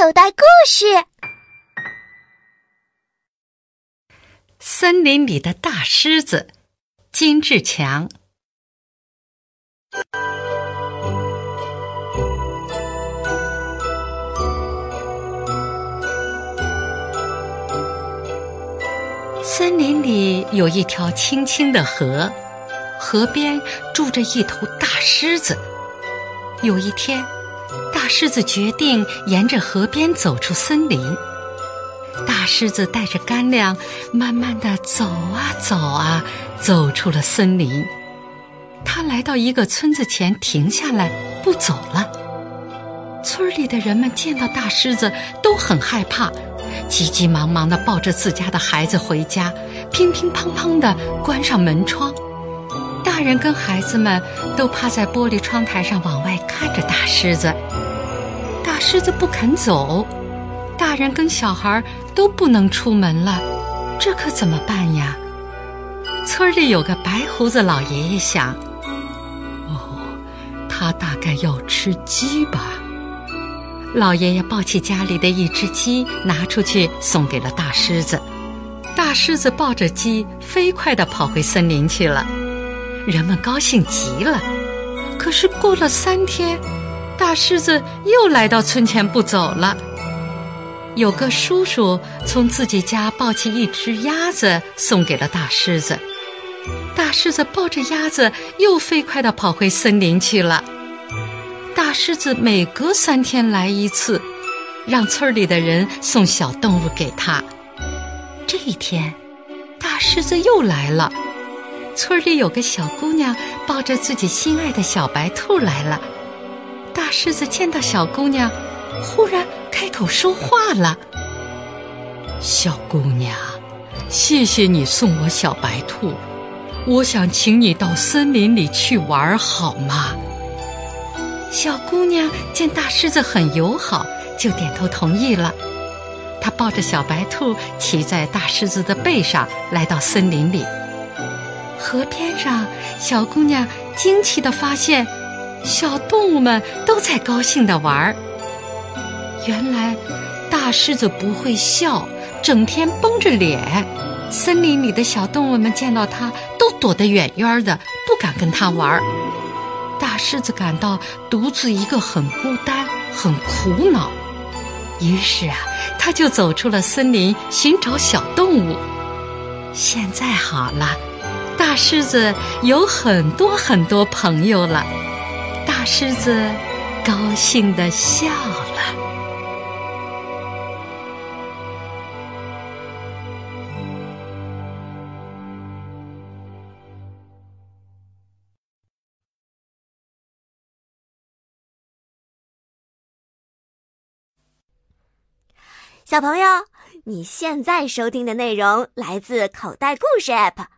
口袋故事：森林里的大狮子，金志强。森林里有一条清清的河，河边住着一头大狮子。有一天，狮子决定沿着河边走出森林。大狮子带着干粮，慢慢的走啊走啊，走出了森林。他来到一个村子前，停下来不走了。村里的人们见到大狮子都很害怕。急急忙忙地抱着自家的孩子回家，乒乒乓乓地关上门窗。大人跟孩子们都趴在玻璃窗台上往外看着大狮子。狮子不肯走，大人跟小孩都不能出门了，这可怎么办呀？村里有个白胡子老爷爷想：哦，他大概要吃鸡吧。老爷爷抱起家里的一只鸡，拿出去送给了大狮子。大狮子抱着鸡，飞快地跑回森林去了。人们高兴极了。可是过了三天，大狮子又来到村前不走了。有个叔叔从自己家抱起一只鸭子，送给了大狮子。大狮子抱着鸭子，又飞快地跑回森林去了。大狮子每隔三天来一次，让村里的人送小动物给他。这一天，大狮子又来了。村里有个小姑娘抱着自己心爱的小白兔来了。大狮子见到小姑娘，忽然开口说话了：“小姑娘，谢谢你送我小白兔，我想请你到森林里去玩，好吗？”小姑娘见大狮子很友好，就点头同意了。她抱着小白兔，骑在大狮子的背上，来到森林里。河边上，小姑娘惊奇地发现，小动物们都在高兴地玩儿。原来，大狮子不会笑，整天绷着脸。森林里的小动物们见到它，都躲得远远的，不敢跟它玩儿。大狮子感到独自一个很孤单，很苦恼，于是啊，他就走出了森林，寻找小动物。现在好了，大狮子有很多很多朋友了。大狮子高兴地笑了。小朋友，你现在收听的内容来自口袋故事 App。